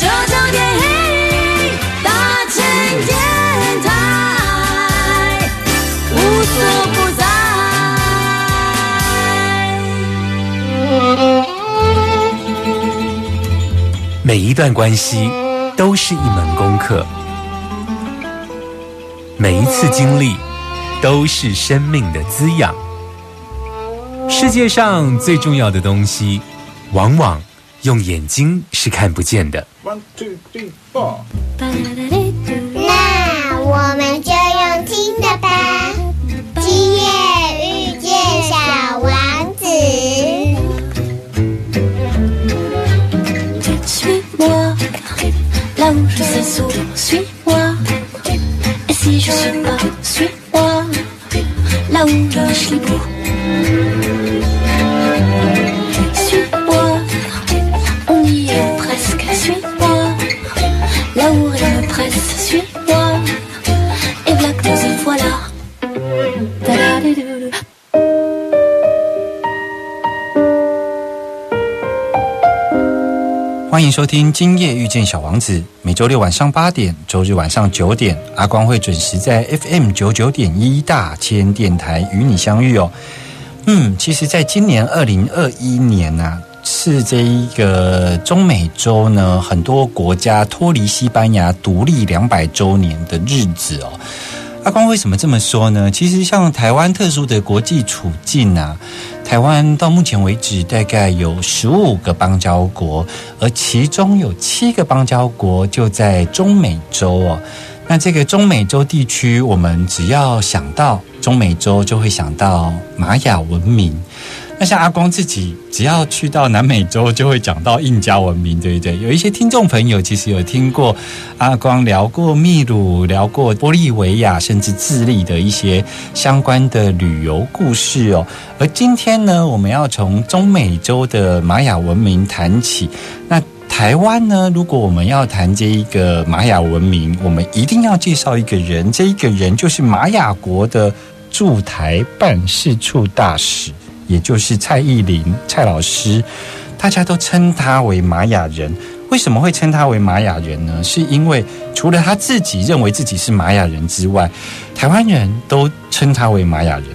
九九点一，大千电台，无所不在。每一段关系都是一门功课，每一次经历都是生命的滋养。世界上最重要的东西，往往用眼睛是看不见的。One, two, three, four. 那我们就用听的吧。今夜遇见小王子。Suis-moi, là où je s'assois, suis-moi. Et si je suis pas, suis-moi, là où je suis libre. 迎收听《今夜遇见小王子》，每周六晚上八点，周日晚上九点，阿光会准时在 FM 九九点一大千电台与你相遇哦。嗯，其实，在今年二零二一年呢、啊，是这一个中美洲呢很多国家脱离西班牙独立两百周年的日子哦。阿光为什么这么说呢？其实像台湾特殊的国际处境啊，台湾到目前为止大概有十五个邦交国，而其中有七个邦交国就在中美洲哦。那这个中美洲地区，我们只要想到中美洲，就会想到玛雅文明。那像阿光自己，只要去到南美洲，就会讲到印加文明，对不对？有一些听众朋友其实有听过阿光聊过秘鲁，聊过玻利维亚，甚至智利的一些相关的旅游故事哦。而今天呢，我们要从中美洲的玛雅文明谈起。那台湾呢，如果我们要谈这一个玛雅文明，我们一定要介绍一个人，这一个人就是玛雅国的驻台办事处大使。也就是蔡依林蔡老师，大家都称他为玛雅人。为什么会称他为玛雅人呢？是因为除了他自己认为自己是玛雅人之外，台湾人都称他为玛雅人。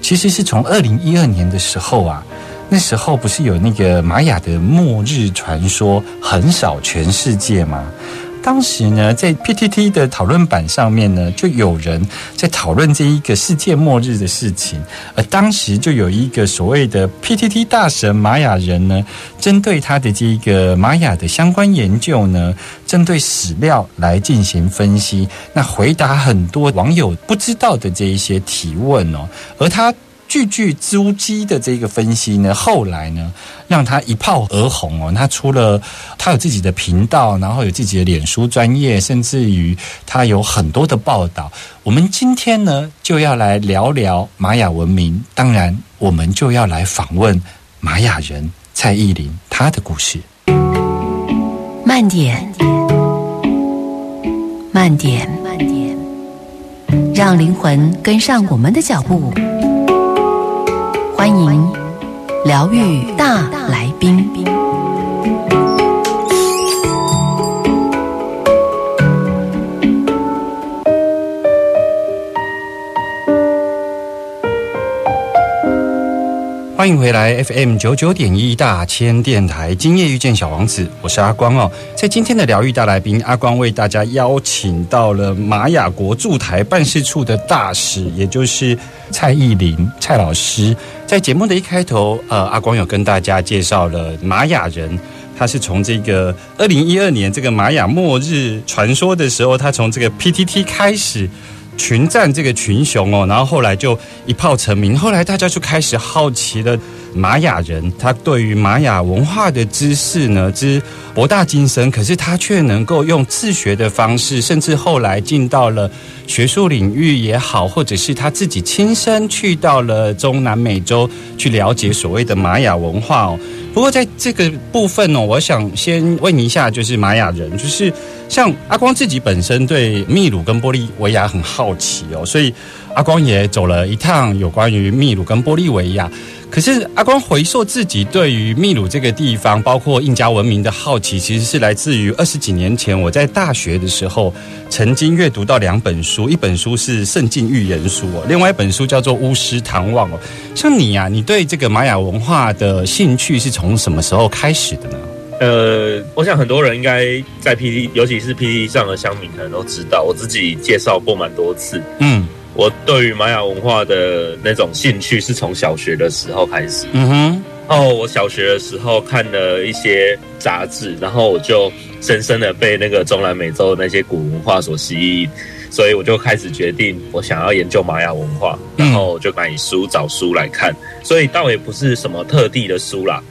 其实是从二零一二年的时候啊，那时候不是有那个玛雅的末日传说横扫全世界吗？当时呢，在 PTT 的讨论版上面呢，就有人在讨论这一个世界末日的事情，而当时就有一个所谓的 PTT 大神玛雅人呢，针对他的这一个玛雅的相关研究呢，针对史料来进行分析，那回答很多网友不知道的这一些提问哦，而他。句句珠玑的这个分析呢，后来呢，让他一炮而红哦。他除了他有自己的频道，然后有自己的脸书专业，甚至于他有很多的报道。我们今天呢，就要来聊聊玛雅文明，当然，我们就要来访问玛雅人蔡依林她的故事。慢点，慢点，慢点，让灵魂跟上我们的脚步。欢迎疗愈大来宾。欢迎回来 FM 九九点一大千电台，今夜遇见小王子，我是阿光哦。在今天的疗愈大来宾，阿光为大家邀请到了玛雅国驻台办事处的大使，也就是蔡依林蔡老师。在节目的一开头，呃，阿光有跟大家介绍了玛雅人。他是从这个二零一二年这个玛雅末日传说的时候，他从这个 PTT 开始群战这个群雄哦，然后后来就一炮成名。后来大家就开始好奇了，玛雅人他对于玛雅文化的知识呢之博大精深，可是他却能够用自学的方式，甚至后来进到了学术领域也好，或者是他自己亲身去到了中南美洲去了解所谓的玛雅文化哦。不过在这个部分呢，我想先问一下，就是玛雅人，就是像阿光自己本身对秘鲁跟玻利维亚很好奇哦，所以阿光也走了一趟有关于秘鲁跟玻利维亚。可是阿光回溯自己对于秘鲁这个地方，包括印加文明的好奇，其实是来自于二十几年前我在大学的时候曾经阅读到两本书，一本书是《圣经预言书》哦，另外一本书叫做《巫师唐望》哦。像你呀，你对这个玛雅文化的兴趣是从什么时候开始的呢？呃，我想很多人应该在 P D，尤其是 P D 上的乡民可能都知道，我自己介绍过蛮多次。嗯我对于玛雅文化的那种兴趣是从小学的时候开始。嗯哼，然后我小学的时候看了一些杂志，然后我就深深的被那个中南美洲的那些古文化所吸引，所以我就开始决定我想要研究玛雅文化，然后我就买书找书来看，所以倒也不是什么特地的书啦，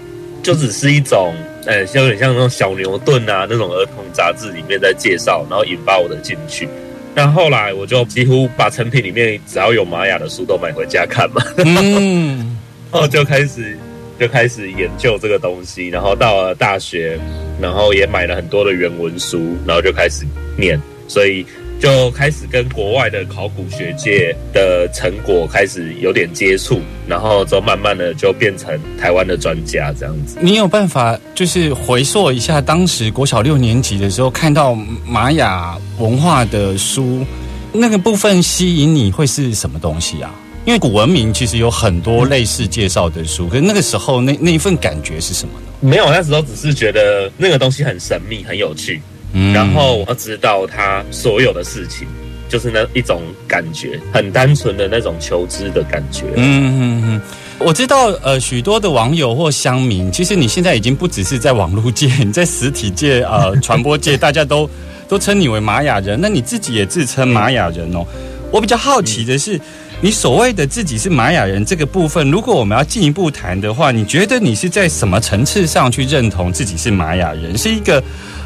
就只是一种呃，有点像那种小牛顿啊那种儿童杂志里面在介绍，然后引发我的兴趣。那后来我就几乎把成品里面只要有玛雅的书都买回家看嘛。嗯然后 就开始就开始研究这个东西，然后到了大学，然后也买了很多的原文书，然后就开始念，所以就开始跟国外的考古学界的成果开始有点接触，然后之后慢慢的就变成台湾的专家这样子。你有办法就是回溯一下当时国小六年级的时候看到玛雅文化的书，那个部分吸引你会是什么东西啊？因为古文明其实有很多类似介绍的书，可是那个时候那那一份感觉是什么呢？没有，那时候只是觉得那个东西很神秘、很有趣，嗯然后我要知道他所有的事情，就是那一种感觉，很单纯的那种求知的感觉。嗯嗯嗯，我知道，呃，许多的网友或乡民，其实你现在已经不只是在网络界，你在实体界、呃，传播界，大家都 都称你为玛雅人，那你自己也自称玛雅人哦。我比较好奇的是，你所谓的自己是玛雅人这个部分，如果我们要进一步谈的话，你觉得你是在什么层次上去认同自己是玛雅人？是一个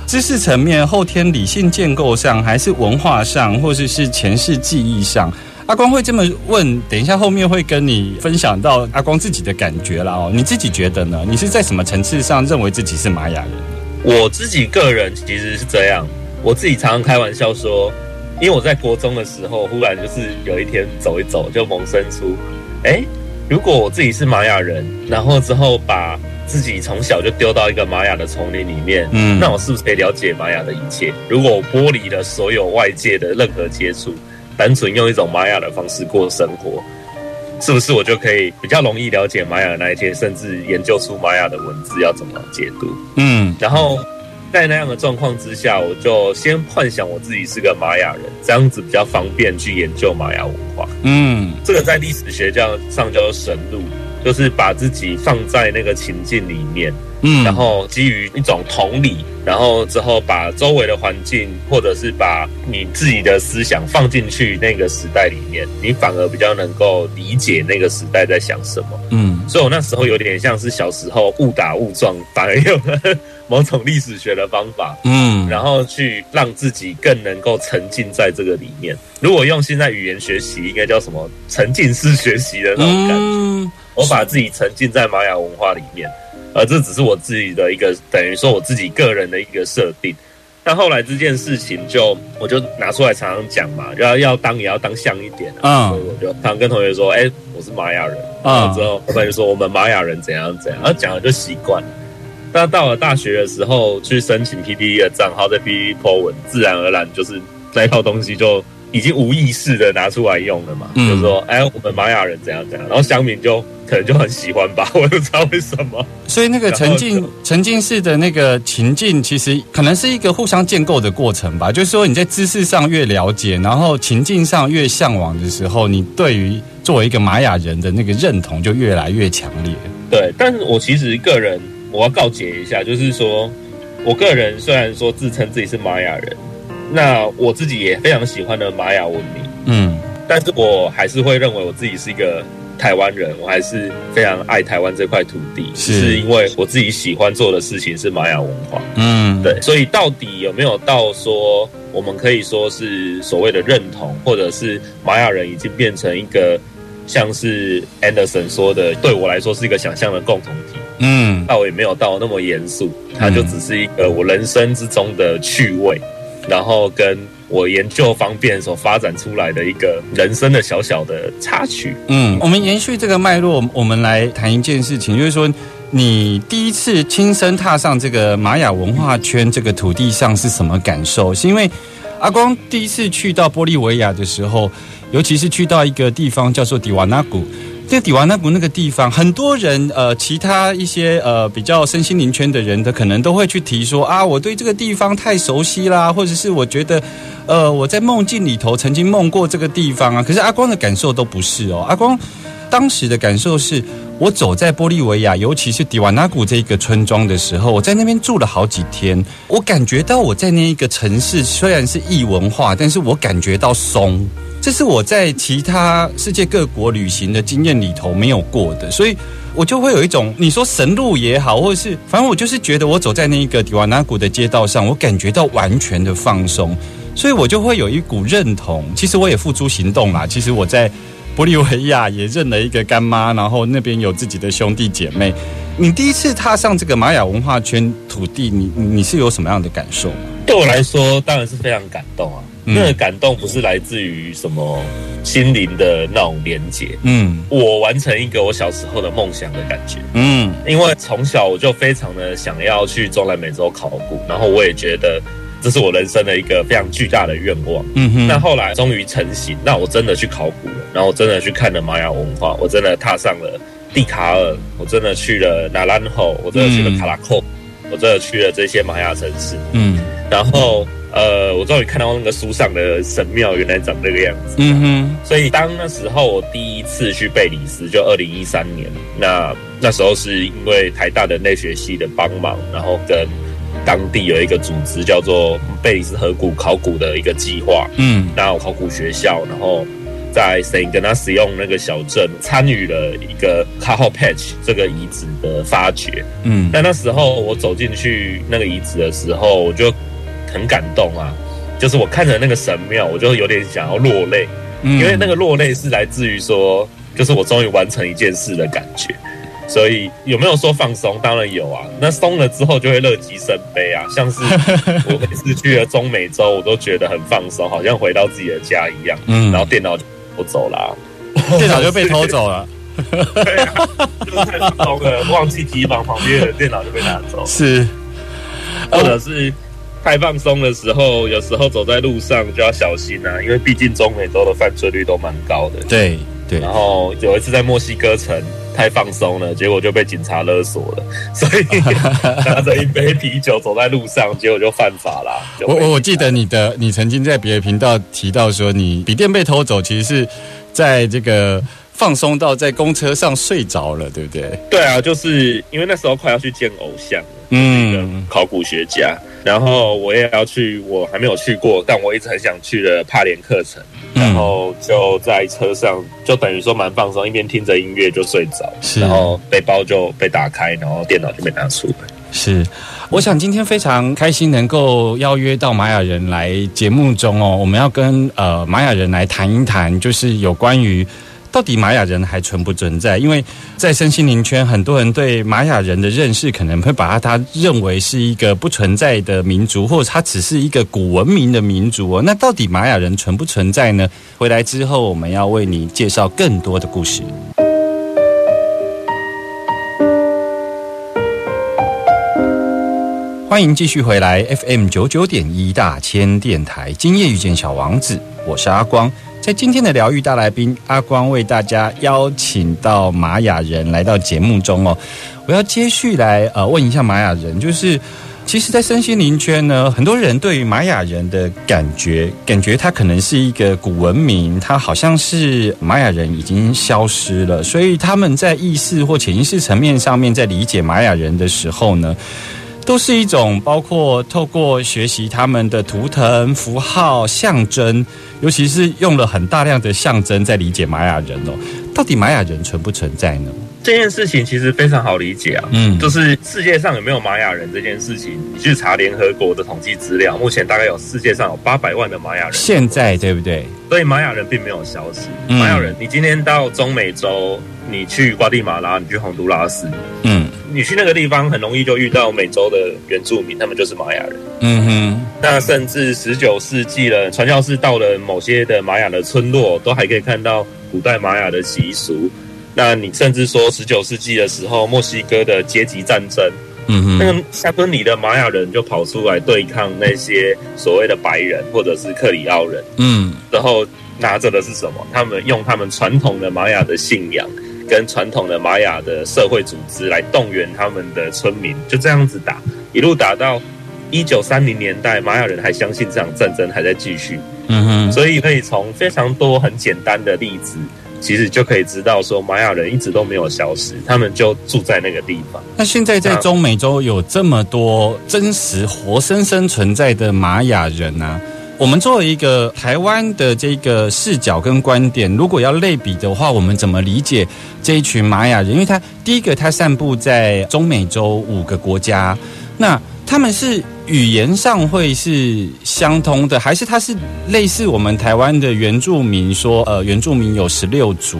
知识层面、后天理性建构上，还是文化上，或者是前世记忆上？阿光会这么问，等一下后面会跟你分享到阿光自己的感觉啦哦。你自己觉得呢？你是在什么层次上认为自己是玛雅人？我自己个人其实是这样，我自己常常开玩笑说，因为我在国中的时候，忽然就是有一天走一走，就萌生出，哎，如果我自己是玛雅人，然后之后把自己从小就丢到一个玛雅的丛林里面，嗯那我是不是可以了解玛雅的一切？如果我剥离了所有外界的任何接触，单纯用一种玛雅的方式过生活，是不是我就可以比较容易了解玛雅的那一切，甚至研究出玛雅的文字要怎么解读？嗯然后在那样的状况之下，我就先幻想我自己是个玛雅人，这样子比较方便去研究玛雅文化。嗯这个在历史学叫上叫做神路，就是把自己放在那个情境里面，嗯然后基于一种同理，然后之后把周围的环境或者是把你自己的思想放进去那个时代里面，你反而比较能够理解那个时代在想什么。嗯所以我那时候有点像是小时候误打误撞，反而用了某种历史学的方法，嗯然后去让自己更能够沉浸在这个里面。如果用现在语言学习，应该叫什么沉浸式学习的那种感觉。嗯我把自己沉浸在玛雅文化里面，而这只是我自己的一个等于说我自己个人的一个设定。但后来这件事情就我就拿出来常常讲嘛，要要当也要当像一点啊，嗯所以我就常常跟同学说，哎、我是玛雅人，嗯然後之后他们就说我们玛雅人怎样怎样，然后讲了就习惯了。但到了大学的时候，去申请 PDE 的账号，在 PDE po 文，自然而然就是那一套东西就已经无意识的拿出来用了嘛。嗯就是说，哎，我们玛雅人怎样怎样，然后乡民就可能就很喜欢吧，我也不知道为什么。所以那个沉浸沉浸式的那个情境，其实可能是一个互相建构的过程吧。就是说你在知识上越了解，然后情境上越向往的时候，你对于作为一个玛雅人的那个认同就越来越强烈。对，但是我其实个人我要告诫一下，就是说我个人虽然说自称自己是玛雅人，那我自己也非常喜欢的玛雅文明，嗯。但是我还是会认为我自己是一个台湾人，我还是非常爱台湾这块土地，是。是因为我自己喜欢做的事情是玛雅文化。嗯，对，所以到底有没有到说我们可以说是所谓的认同，或者是玛雅人已经变成一个像是 Anderson 说的，对我来说是一个想象的共同体，嗯倒也没有到那么严肃，它就只是一个我人生之中的趣味，然后跟我研究方面所发展出来的一个人生的小小的插曲。嗯，我们延续这个脉络，我们来谈一件事情，就是说，你第一次亲身踏上这个玛雅文化圈这个土地上是什么感受？是因为阿光第一次去到玻利维亚的时候，尤其是去到一个地方叫做迪瓦纳古。在迪瓦纳古那个地方，很多人呃，其他一些呃比较身心灵圈的人，他可能都会去提说啊，我对这个地方太熟悉啦，或者是我觉得呃我在梦境里头曾经梦过这个地方啊。可是阿光的感受都不是哦，阿光当时的感受是，我走在玻利维亚，尤其是迪瓦纳古这一个村庄的时候，我在那边住了好几天，我感觉到我在那一个城市虽然是异文化，但是我感觉到松。这是我在其他世界各国旅行的经验里头没有过的，所以我就会有一种你说神路也好，或者是反正我就是觉得我走在那一个迪瓦纳谷的街道上，我感觉到完全的放松，所以我就会有一股认同。其实我也付诸行动啦，其实我在玻利维亚也认了一个干妈，然后那边有自己的兄弟姐妹。你第一次踏上这个玛雅文化圈土地，你你是有什么样的感受？对我来说，当然是非常感动啊。嗯。那个感动不是来自于什么心灵的那种连结，嗯。我完成一个我小时候的梦想的感觉。嗯。因为从小我就非常的想要去中南美洲考古，然后我也觉得这是我人生的一个非常巨大的愿望。嗯哼，那后来终于成型，那我真的去考古了，然后我真的去看了玛雅文化，我真的踏上了蒂卡尔，我真的去了纳兰后，我真的去了卡拉寇，我真的去了这些玛雅城市，嗯然后呃，我终于看到那个书上的神庙原来长这个样子。嗯哼。所以当那时候我第一次去贝里斯，就二零一三年，那那时候是因为台大的内学系的帮忙，然后跟当地有一个组织叫做贝里斯河谷考古的一个计划，嗯那我考古学校，然后在 Saint Ignacio 那个小镇参与了一个 c a h o Patch 这个遗址的发掘。嗯但那时候我走进去那个遗址的时候，我就很感动啊，就是我看着那个神庙，我就有点想要落泪。嗯因为那个落泪是来自于说，就是我终于完成一件事的感觉。所以有没有说放松？当然有啊。那松了之后就会乐极生悲啊，像是 我每次去了中美洲，我都觉得很放松，好像回到自己的家一样。嗯然后电脑就我走啦、电脑就被偷走了，对啊，就是太放松了，忘记提防旁边的电脑就被拿走。是或者是太放松的时候，有时候走在路上就要小心啊，因为毕竟中美洲的犯罪率都蛮高的。对对然后有一次在墨西哥城太放松了，结果就被警察勒索了，所以 拿着一杯啤酒走在路上，结果就犯法了。我我我记得你的，你曾经在别的频道提到说，你笔电被偷走，其实是在这个放松到在公车上睡着了，对不对？对啊，就是因为那时候快要去见偶像了，嗯考古学家，然后我也要去，我还没有去过，但我一直很想去的帕连课程，嗯然后就在车上，就等于说蛮放松，一边听着音乐就睡着，是然后背包就被打开，然后电脑就被拿出来。是，我想今天非常开心能够邀约到玛雅人来节目中哦，我们要跟呃玛雅人来谈一谈，就是有关于。到底玛雅人还存不存在？因为在身心灵圈，很多人对玛雅人的认识可能会把他他认为是一个不存在的民族，或者他只是一个古文明的民族哦。那到底玛雅人存不存在呢？回来之后，我们要为你介绍更多的故事。欢迎继续回来 FM 九九点一大千电台，今夜遇见小王子，我是阿光。在今天的疗愈大来宾，阿光为大家邀请到玛雅人来到节目中哦。我要接续来呃问一下玛雅人，就是其实，在身心灵圈呢，很多人对于玛雅人的感觉，感觉它可能是一个古文明，它好像是玛雅人已经消失了，所以他们在意识或潜意识层面上面，在理解玛雅人的时候呢。都是一种包括透过学习他们的图腾、符号、象征，尤其是用了很大量的象征在理解玛雅人哦。到底玛雅人存不存在呢？这件事情其实非常好理解啊，嗯就是世界上有没有玛雅人这件事情，你去查联合国的统计资料，目前大概有世界上有八百万的玛雅人，现在对不对？所以玛雅人并没有消失。嗯玛雅人，你今天到中美洲，你去瓜地马拉，你去洪都拉斯，嗯你去那个地方很容易就遇到美洲的原住民，他们就是玛雅人。嗯哼，那甚至十九世纪了，传教士到了某些的玛雅的村落，都还可以看到古代玛雅的习俗。那你甚至说，十九世纪的时候，墨西哥的阶级战争，嗯哼，那个山村里的玛雅人就跑出来对抗那些所谓的白人或者是克里奥人，嗯然后拿着的是什么？他们用他们传统的玛雅的信仰跟传统的玛雅的社会组织来动员他们的村民，就这样子打，一路打到一九三零年代，玛雅人还相信这场战争还在继续，嗯哼，所以可以从非常多很简单的例子。其实就可以知道，说玛雅人一直都没有消失，他们就住在那个地方。那现在在中美洲有这么多真实活生生存在的玛雅人呢、我们作为一个台湾的这个视角跟观点，如果要类比的话，我们怎么理解这一群玛雅人？因为他第一个，他散布在中美洲五个国家，那他们是语言上会是相通的，还是他是类似我们台湾的原住民说，呃，原住民有十六族，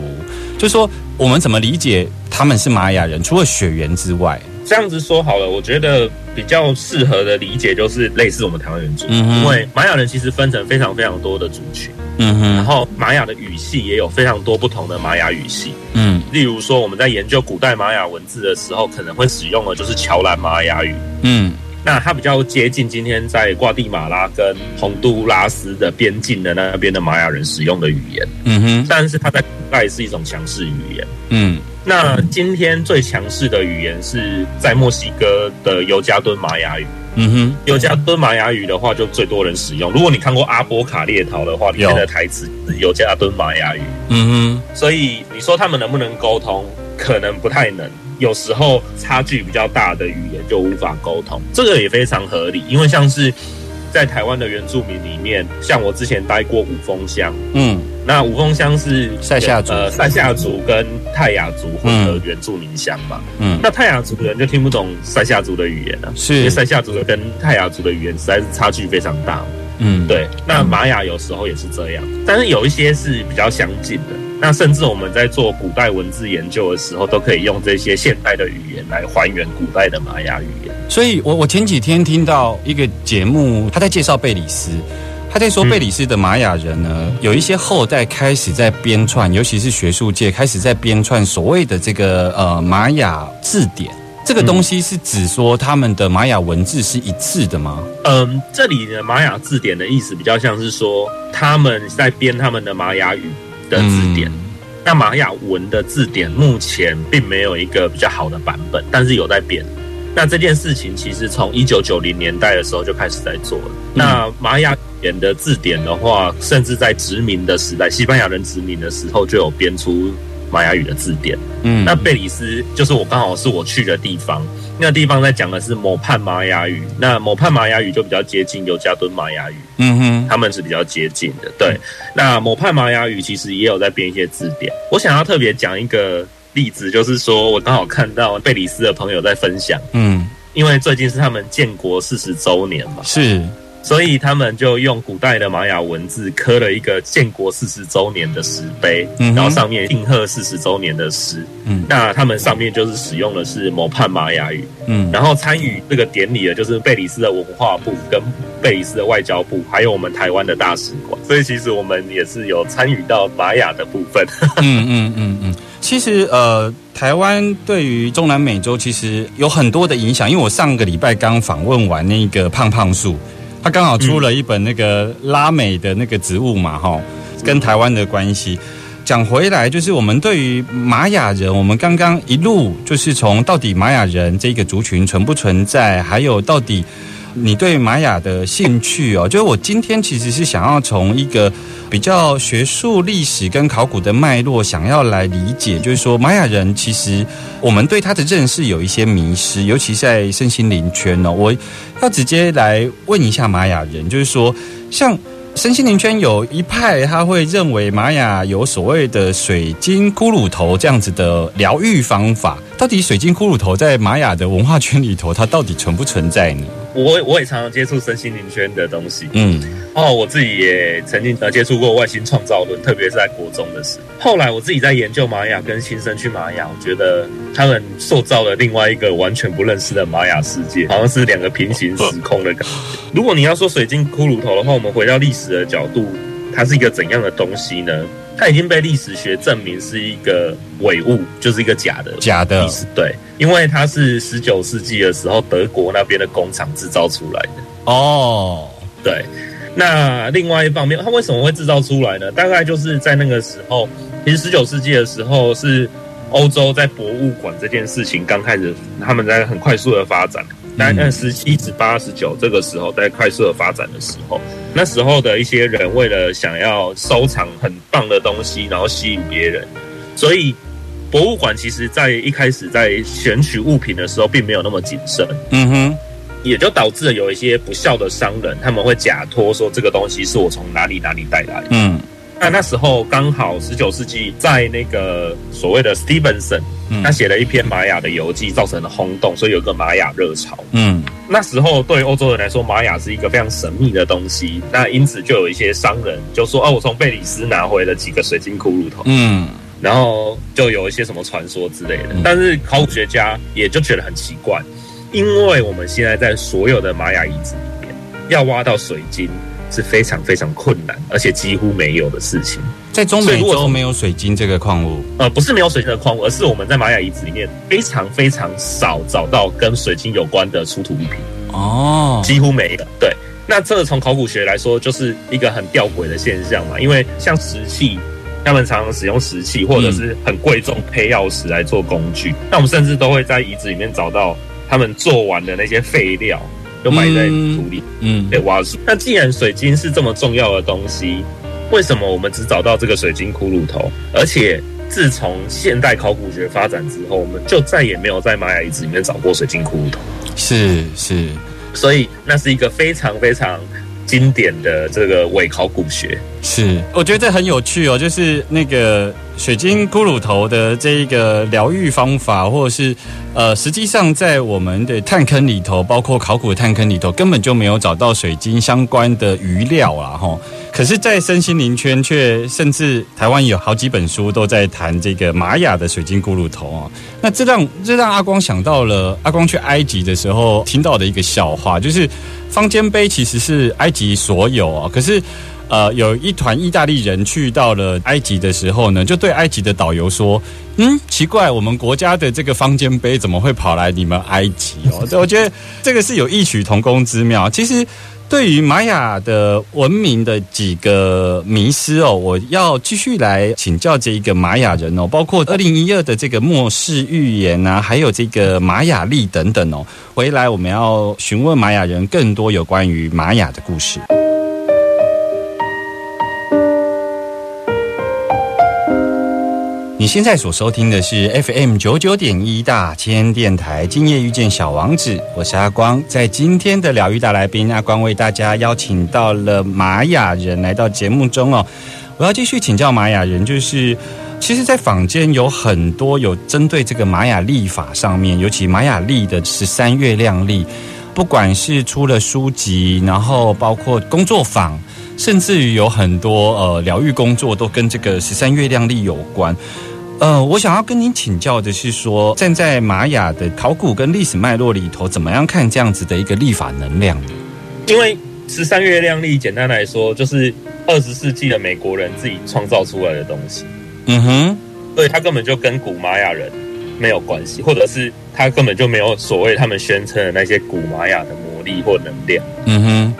就说我们怎么理解他们是玛雅人？除了血缘之外，这样子说好了，我觉得比较适合的理解就是类似我们台湾原住民，嗯因为玛雅人其实分成非常非常多的族群，嗯哼，然后玛雅的语系也有非常多不同的玛雅语系。嗯例如说，我们在研究古代玛雅文字的时候，可能会使用的就是乔兰玛雅语。嗯那它比较接近今天在瓜地马拉跟洪都拉斯的边境的那边的玛雅人使用的语言，嗯哼，但是它在古代是一种强势语言。嗯那今天最强势的语言是在墨西哥的尤加敦玛雅语。嗯哼，尤加敦玛雅语的话，就最多人使用。如果你看过《阿波卡列逃》的话，里面的台词是尤加敦玛雅语。嗯哼所以你说他们能不能沟通，可能不太能。有时候差距比较大的语言就无法沟通，这个也非常合理。因为像是在台湾的原住民里面，像我之前待过五峰乡，嗯那五峰乡是塞夏族呃塞夏族跟泰雅族混合原住民乡嘛。嗯，那泰雅族的人就听不懂塞夏族的语言了、因为，塞夏族的跟泰雅族的语言实在是差距非常大。嗯，对，那玛雅有时候也是这样，但是有一些是比较相近的。那甚至我们在做古代文字研究的时候，都可以用这些现代的语言来还原古代的玛雅语言。所以我我前几天听到一个节目，他在介绍贝里斯。他在说，贝里斯的玛雅人呢，有一些后代开始在编撰，尤其是学术界开始在编撰所谓的这个呃玛雅字典。这个东西是指说他们的玛雅文字是一致的吗？嗯，这里的玛雅字典的意思比较像是说，他们在编他们的玛雅语的字典。那玛雅文的字典目前并没有一个比较好的版本，但是有在变。那这件事情其实从一九九零年代的时候就开始在做了。那玛雅语言的字典的话，甚至在殖民的时代，西班牙人殖民的时候就有编出玛雅语的字典。嗯。那贝里斯就是我刚好是我去的地方，那个地方在讲的是某畔玛雅语，那某畔玛雅语就比较接近尤加敦玛雅语，嗯哼，他们是比较接近的。对，那某畔玛雅语其实也有在编一些字典。我想要特别讲一个例子，就是说我刚好看到贝里斯的朋友在分享，嗯，因为最近是他们建国四十周年嘛，是，所以他们就用古代的玛雅文字刻了一个建国四十周年的石碑，嗯然后上面庆贺四十周年的诗。嗯那他们上面就是使用的是某畔玛雅语，嗯然后参与这个典礼的就是贝里斯的文化部跟贝里斯的外交部，还有我们台湾的大使馆。所以其实我们也是有参与到玛雅的部分。嗯嗯嗯嗯，其实呃，台湾对于中南美洲其实有很多的影响，因为我上个礼拜刚访问完那个胖胖树，他刚好出了一本那个拉美的那个植物嘛，哈，跟台湾的关系。讲回来，就是我们对于玛雅人，我们刚刚一路就是从到底玛雅人这个族群存不存在，还有到底你对玛雅的兴趣哦。就是我今天其实是想要从一个比较学术历史跟考古的脉络，想要来理解，就是说玛雅人其实我们对他的认识有一些迷失，尤其在身心灵圈呢。我要直接来问一下玛雅人，就是说像。身心灵圈有一派，他会认为玛雅有所谓的水晶骷髅头这样子的疗愈方法。到底水晶骷髅头在玛雅的文化圈里头，它到底存不存在呢？我我也常常接触身心灵圈的东西，嗯，哦，我自己也曾经呃接触过外星创造论，特别是在国中的时候。后来我自己在研究玛雅跟新生去玛雅，我觉得他们塑造了另外一个完全不认识的玛雅世界，好像是两个平行时空的感觉。如果你要说水晶骷髅头的话，我们回到历史的角度，它是一个怎样的东西呢？它已经被历史学证明是一个伪物，就是一个假的假的历史。对，因为它是十九世纪的时候德国那边的工厂制造出来的。哦，对，那另外一方面，它为什么会制造出来呢？大概就是在那个时候，其实十九世纪的时候是欧洲在博物馆这件事情刚开始，他们在很快速的发展。那那十七、十八、十九这个时候在快速的发展的时候，那时候的一些人为了想要收藏很棒的东西，然后吸引别人，所以博物馆其实在一开始在选取物品的时候，并没有那么谨慎。嗯哼，也就导致了有一些不孝的商人，他们会假托说这个东西是我从哪里哪里带来的。嗯那那时候刚好十九世纪，在那个所谓的 Stevenson，嗯他写了一篇玛雅的游记，造成了轰动，所以有一个玛雅热潮。嗯那时候对欧洲人来说，玛雅是一个非常神秘的东西，那因此就有一些商人就说：“哦，我从贝里斯拿回了几个水晶骷髅头。”嗯然后就有一些什么传说之类的。但是考古学家也就觉得很奇怪，因为我们现在在所有的玛雅遗址里面，要挖到水晶是非常非常困难，而且几乎没有的事情。在中美洲没有水晶这个矿物。呃，不是没有水晶的矿物，而是我们在玛雅遗址里面非常非常少找到跟水晶有关的出土物品，哦，几乎没有。对，那这个从考古学来说，就是一个很吊诡的现象嘛，因为像石器。他们常常使用石器或者是很贵重配钥匙来做工具，那我们甚至都会在遗址里面找到他们做完的那些废料，就埋在土里。嗯被挖出。那既然水晶是这么重要的东西，为什么我们只找到这个水晶骷髅头？而且自从现代考古学发展之后，我们就再也没有在玛雅遗址里面找过水晶骷髅头。是是，所以那是一个非常非常经典的这个伪考古学。是，我觉得这很有趣哦，就是那个水晶骷髅头的这一个疗愈方法，或者是呃，实际上在我们的探坑里头，包括考古探坑里头，根本就没有找到水晶相关的余料啦，哈。可是，在身心灵圈却甚至台湾有好几本书都在谈这个玛雅的水晶骷髅头啊。那这让这让阿光想到了阿光去埃及的时候听到的一个笑话，就是方尖碑其实是埃及所有啊，可是。呃，有一团意大利人去到了埃及的时候呢，就对埃及的导游说：“嗯，奇怪，我们国家的这个方尖碑怎么会跑来你们埃及哦？” 我觉得这个是有异曲同工之妙。其实，对于玛雅的文明的几个迷失哦，我要继续来请教这一个玛雅人哦，包括二零一二的这个末世预言啊，还有这个玛雅历等等哦。回来我们要询问玛雅人更多有关于玛雅的故事。现在所收听的是 FM 九九点一大千电台，今夜遇见小王子，我是阿光。在今天的疗愈大来宾，阿光为大家邀请到了玛雅人来到节目中哦。我要继续请教玛雅人，就是其实，在坊间有很多有针对这个玛雅历法上面，尤其玛雅历的十三月亮历，不管是出了书籍，然后包括工作坊。甚至于有很多呃疗愈工作都跟这个十三月亮历有关。呃，我想要跟您请教的是说，站在玛雅的考古跟历史脉络里头，怎么样看这样子的一个历法能量呢？因为十三月亮历，简单来说就是二十世纪的美国人自己创造出来的东西，嗯哼，所以它根本就跟古玛雅人没有关系，或者是它根本就没有所谓他们宣称的那些古玛雅的魔力或能量。嗯哼，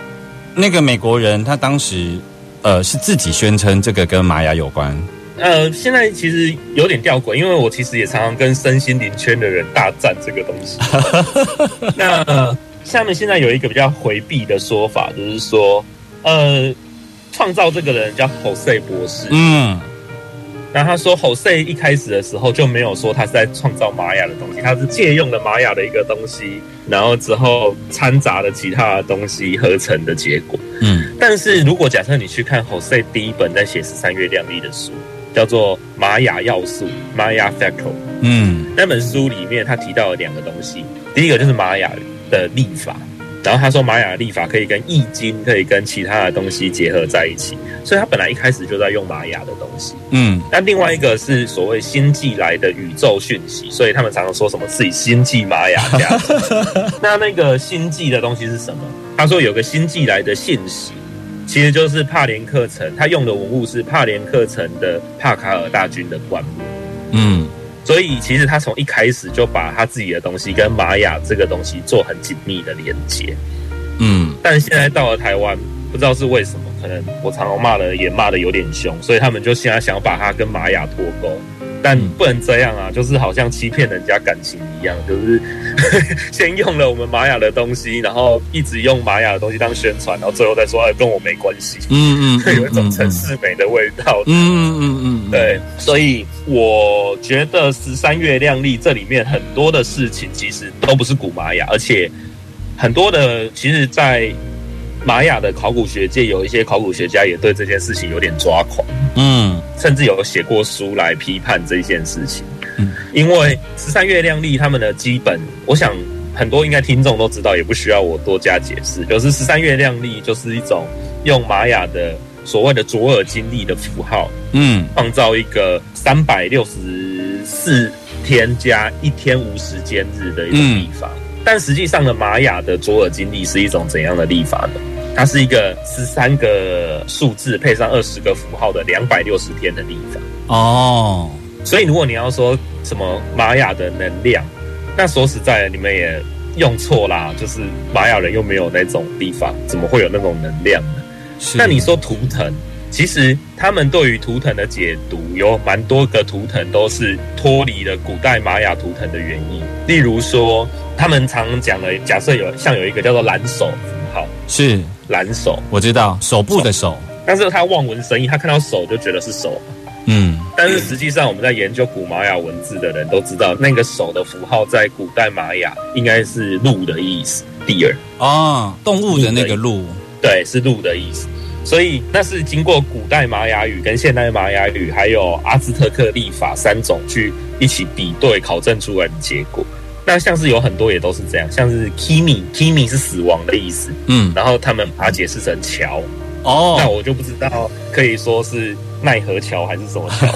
那个美国人他当时呃是自己宣称这个跟玛雅有关。呃，现在其实有点吊诡，因为我其实也常常跟身心灵圈的人大战这个东西。那、呃下面现在有一个比较回避的说法，就是说，呃，创造这个人叫 Jose 博士。嗯然后他说，Jose 一开始的时候就没有说他是在创造玛雅的东西，他是借用了玛雅的一个东西，然后之后掺杂了其他的东西合成的结果。嗯但是如果假设你去看 Jose 第一本在写十三月亮历的书，叫做《玛雅要素》（Maya Factor），嗯那本书里面他提到了两个东西，第一个就是玛雅的历法，然后他说玛雅的历法可以跟易经，可以跟其他的东西结合在一起，所以他本来一开始就在用玛雅的东西。嗯那另外一个是所谓星际来的宇宙讯息，所以他们常常说什么自己星际玛雅这样。那那个星际的东西是什么？他说有个星际来的信息，其实就是帕连克城，他用的文物是帕连克城的帕卡尔大军的棺木。嗯所以其实他从一开始就把他自己的东西跟玛雅这个东西做很紧密的连接，嗯但现在到了台湾，不知道是为什么，可能我常常骂的也骂的有点凶，所以他们就现在想把它跟玛雅脱钩，但不能这样啊，就是好像欺骗人家感情一样，就是 先用了我们玛雅的东西，然后一直用玛雅的东西当宣传，然后最后再说哎跟我没关系，嗯嗯，有一种城市美的味道。嗯嗯嗯，对，所以我觉得十三月亮丽这里面很多的事情其实都不是古玛雅，而且很多的其实，在玛雅的考古学界，有一些考古学家也对这件事情有点抓狂，嗯甚至有写过书来批判这件事情。嗯因为十三月亮历他们的基本，我想很多应该听众都知道，也不需要我多加解释。就是十三月亮历就是一种用玛雅的所谓的左耳金历的符号，嗯创造一个三百六十四天加一天无时间日的一种历法。但实际上的玛雅的左耳经历是一种怎样的历法呢？它是一个十三个数字配上二十个符号的两百六十天的历法。哦，所以如果你要说什么玛雅的能量，那说实在的，你们也用错啦。就是玛雅人又没有那种地方，怎么会有那种能量呢？那你说图腾，其实他们对于图腾的解读有蛮多个图腾都是脱离了古代玛雅图腾的原因。例如说，他们常讲的，假设有像有一个叫做蓝手符号，是。蓝手，我知道手部的手，但是他望文生义，他看到手就觉得是手。嗯。但是实际上，我们在研究古玛雅文字的人都知道，那个手的符号在古代玛雅应该是鹿的意思，deer，哦，动物的那个鹿，对，是鹿的意思。所以那是经过古代玛雅语、跟现代玛雅语，还有阿兹特克历法三种去一起比对考证出来的结果。那像是有很多也都是这样，像是 kimi，kimi 是死亡的意思，嗯。然后他们把它解释成桥，哦。那哦，我就不知道可以说是奈何桥还是什么桥。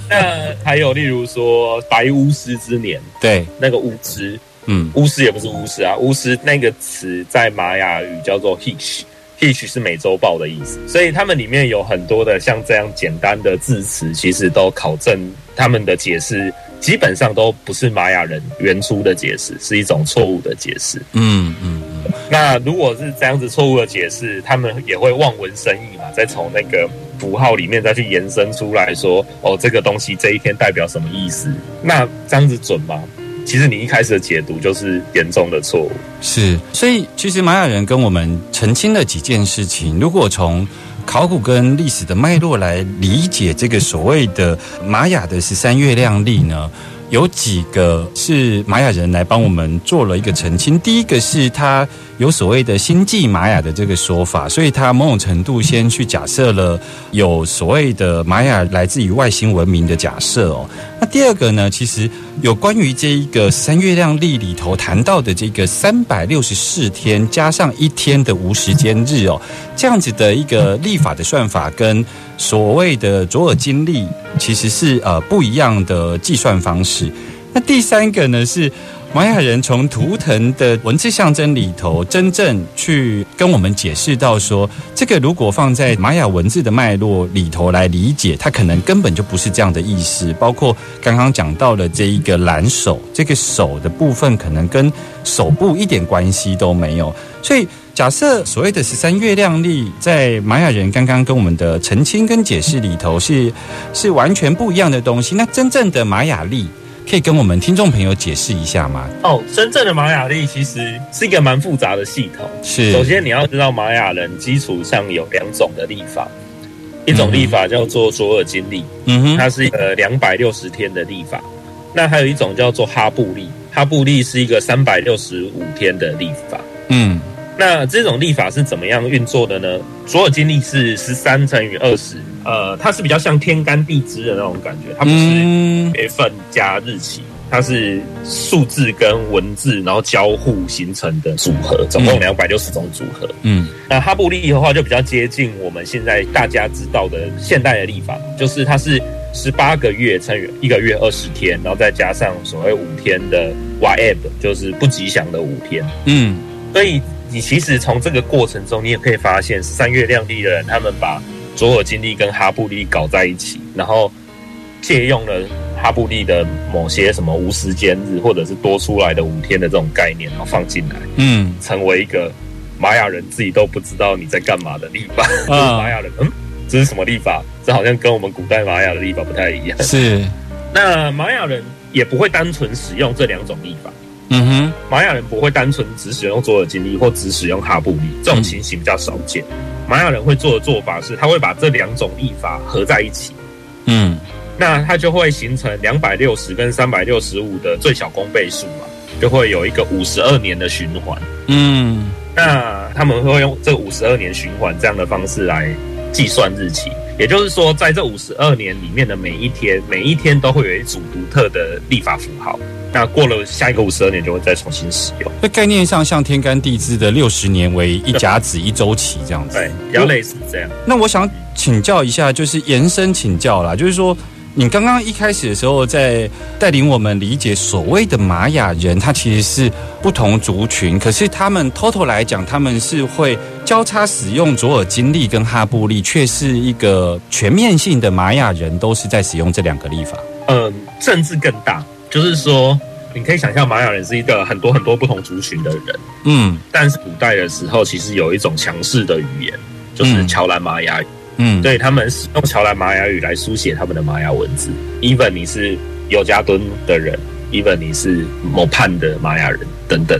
那还有例如说白巫师之年，对，那个巫师，嗯。巫师也不是巫师啊，巫师那个词在玛雅语叫做 hish。Hitch 是美洲豹的意思，所以他们里面有很多的像这样简单的字词，其实都考证他们的解释，基本上都不是玛雅人原初的解释，是一种错误的解释。嗯嗯嗯，那如果是这样子错误的解释，他们也会望文生义嘛，再从那个符号里面再去延伸出来说，哦，这个东西这一天代表什么意思？那这样子准吗？其实你一开始的解读就是严重的错误。是，所以其实玛雅人跟我们澄清了几件事情。如果从考古跟历史的脉络来理解这个所谓的玛雅的十三月亮历呢，有几个是玛雅人来帮我们做了一个澄清。第一个是他有所谓的星际玛雅的这个说法，所以他某种程度先去假设了有所谓的玛雅来自于外星文明的假设哦。那第二个呢，其实有关于这一个三月亮历里头谈到的这个三百六十四天加上一天的无时间日哦，这样子的一个历法的算法跟所谓的左耳金历其实是呃不一样的计算方式。那第三个呢是。玛雅人从图腾的文字象征里头，真正去跟我们解释到说，这个如果放在玛雅文字的脉络里头来理解，它可能根本就不是这样的意思。包括刚刚讲到的这一个蓝手，这个手的部分可能跟手部一点关系都没有。所以，假设所谓的十三月亮历，在玛雅人刚刚跟我们的澄清跟解释里头是是完全不一样的东西。那真正的玛雅历。可以跟我们听众朋友解释一下吗？哦，深圳的玛雅历其实是一个蛮复杂的系统。是，首先你要知道玛雅人基础上有两种的历法，一种历法叫做卓尔金历，嗯哼，它是一个两百六十天的历法。那还有一种叫做哈布历，哈布历是一个三百六十五天的历法。嗯那这种历法是怎么样运作的呢？卓尔金历是十三乘以二十，呃，它是比较像天干地支的那种感觉，它不是嗯月份加日期，它是数字跟文字然后交互形成的组合，总共嗯两百六十种组合。嗯那哈布历的话就比较接近我们现在大家知道的现代的历法，就是它是十八个月乘以一个月二十天，然后再加上所谓五天的 YAB，就是不吉祥的五天。嗯所以你其实从这个过程中，你也可以发现，三月亮历的人，他们把左尔金历跟哈布利搞在一起，然后借用了哈布利的某些什么无时间日，或者是多出来的五天的这种概念，然后放进来，嗯成为一个玛雅人自己都不知道你在干嘛的历法。玛雅人，嗯，这是什么历法？这好像跟我们古代玛雅的历法不太一样。是，那玛雅人也不会单纯使用这两种历法。嗯哼，玛雅人不会单纯只使用左耳金历或只使用哈布利，这种情形比较少见。玛雅人会做的做法是，他会把这两种历法合在一起，嗯那它就会形成两百六十跟三百六十五的最小公倍数嘛，就会有一个五十二年的循环。嗯那他们会用这五十二年循环这样的方式来计算日期，也就是说，在这五十二年里面的每一天，每一天都会有一组独特的历法符号。那过了下一个五十二年，就会再重新使用。那概念上像天干地支的六十年为一甲子一周期这样子。对，比较类似这样。那我想请教一下，就是延伸请教啦，就是说，你刚刚一开始的时候在带领我们理解所谓的玛雅人，他其实是不同族群，可是他们 total 来讲，他们是会交叉使用左耳金历跟哈布历，却是一个全面性的玛雅人都是在使用这两个历法。嗯，甚至更大，就是说，你可以想象玛雅人是一个很多很多不同族群的人，嗯。但是古代的时候，其实有一种强势的语言，就是嗯。乔兰玛雅语。嗯，对他们使用乔兰玛雅语来书写他们的玛雅文字。even 你是尤加敦的人，even 你是某畔的玛雅人等等，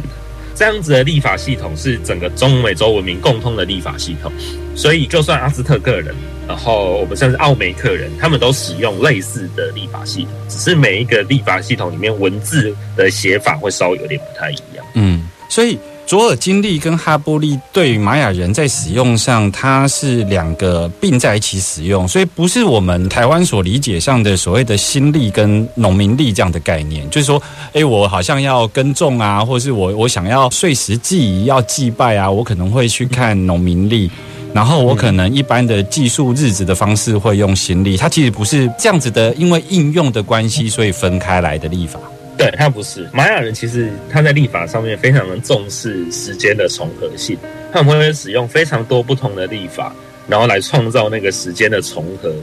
这样子的立法系统是整个中美洲文明共通的立法系统。所以，就算阿兹特克人，然后我们甚至奥梅克人，他们都使用类似的立法系统，只是每一个立法系统里面文字的写法会稍微有点不太一样。嗯，所以左耳金历跟哈布历对于玛雅人在使用上，它是两个并在一起使用，所以不是我们台湾所理解上的所谓的新历跟农民历这样的概念，就是说，诶，我好像要耕种啊，或是我我想要岁时祭仪要祭拜啊，我可能会去看农民历。然后我可能一般的计数日子的方式会用新历，它其实不是这样子的，因为应用的关系，所以分开来的历法。对，他不是。玛雅人，其实他在历法上面非常的重视时间的重合性，他们会使用非常多不同的历法，然后来创造那个时间的重合，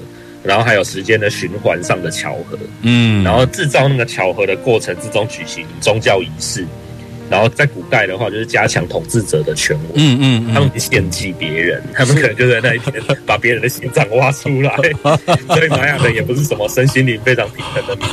然后还有时间的循环上的巧合，嗯然后制造那个巧合的过程之中举行宗教仪式，然后在古代的话就是加强统治者的权威。嗯嗯嗯他们献祭别人，他们可能就在那一天 把别人的心脏挖出来，所以玛雅人也不是什么身心灵非常平衡的民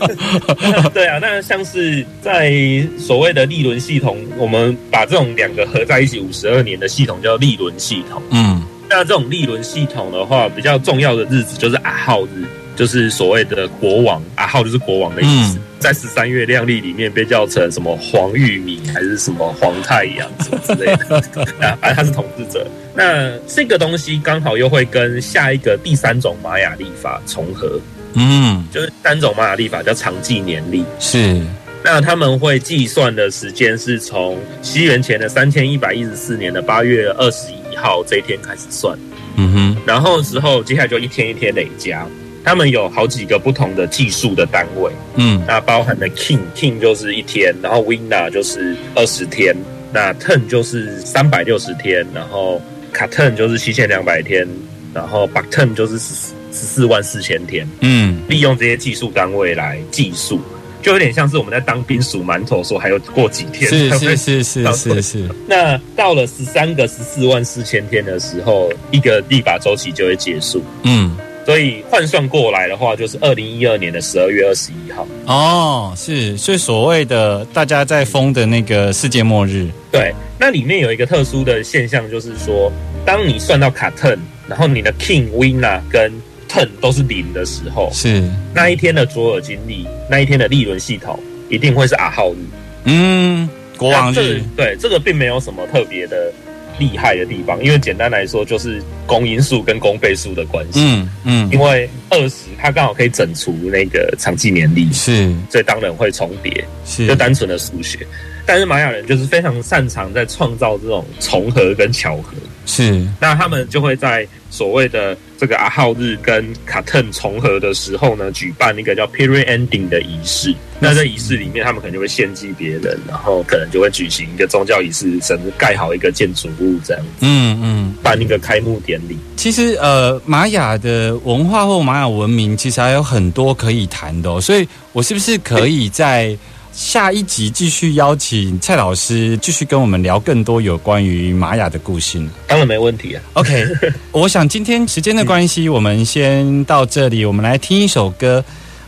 族。对啊，那像是在所谓的历轮系统，我们把这种两个合在一起五十二年的系统叫历轮系统。嗯那这种历轮系统的话，比较重要的日子就是阿浩日，就是所谓的国王，阿浩就是国王的意思，嗯在十三月亮历里面被叫成什么黄玉米还是什么黄太阳什么之类的，啊，反正他是统治者。那这个东西刚好又会跟下一个第三种玛雅历法重合，嗯，就是三种玛雅历法叫长纪年历。是那他们会计算的时间是从西元前的三千一百一十四年的八月二十一号这一天开始算。嗯哼然后之后接下来就一天一天累加。他们有好几个不同的计数的单位，嗯。那包含了 king king 就是一天，然后 winna 就是二十天，那 turn 就是三百六十天，然后 k a t e n 就是七千两百天，然后 b a k t e n 就是十十四万四千天。嗯。利用这些计数单位来计数，就有点像是我们在当兵数馒头说还有过几天是是是是是是。那到了十三个十四万四千天的时候，一个立法周期就会结束。嗯所以换算过来的话，就是二零一二年的十二月二十一号。哦，是，所以所谓的大家在封的那个世界末日，对，那里面有一个特殊的现象，就是说，当你算到卡 turn，然后你的 king winner 跟 turn 都是零的时候，是，那一天的左耳经历，那一天的利润系统一定会是阿号日。嗯，国王日，对这个并没有什么特别的厉害的地方，因为简单来说就是公因数跟公倍数的关系。嗯嗯。因，为二十它刚好可以整除那个长纪年历，是。所以当然会重叠，是，就单纯的数学。但是玛雅人就是非常擅长在创造这种重合跟巧合，是，那他们就会在所谓的这个阿浩日跟卡特重合的时候呢，举办一个叫 period ending 的仪式。那在仪式里面，他们可能就会献祭别人，然后可能就会举行一个宗教仪式，甚至盖好一个建筑物，这样嗯嗯。办一个开幕典礼。其实，呃，玛雅的文化或玛雅文明，其实还有很多可以谈的、哦，所以我是不是可以在下一集继续邀请蔡老师继续跟我们聊更多有关于玛雅的故事呢当然没问题啊。？OK，我想今天时间的关系，我们先到这里，我们来听一首歌。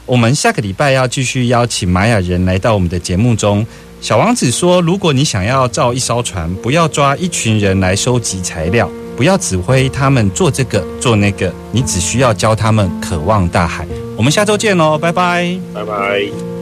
我们下个礼拜要继续邀请玛雅人来到我们的节目中。小王子说：“如果你想要造一艘船，不要抓一群人来收集材料，不要指挥他们做这个做那个，你只需要教他们渴望大海。”我们下周见喽，拜拜。拜拜。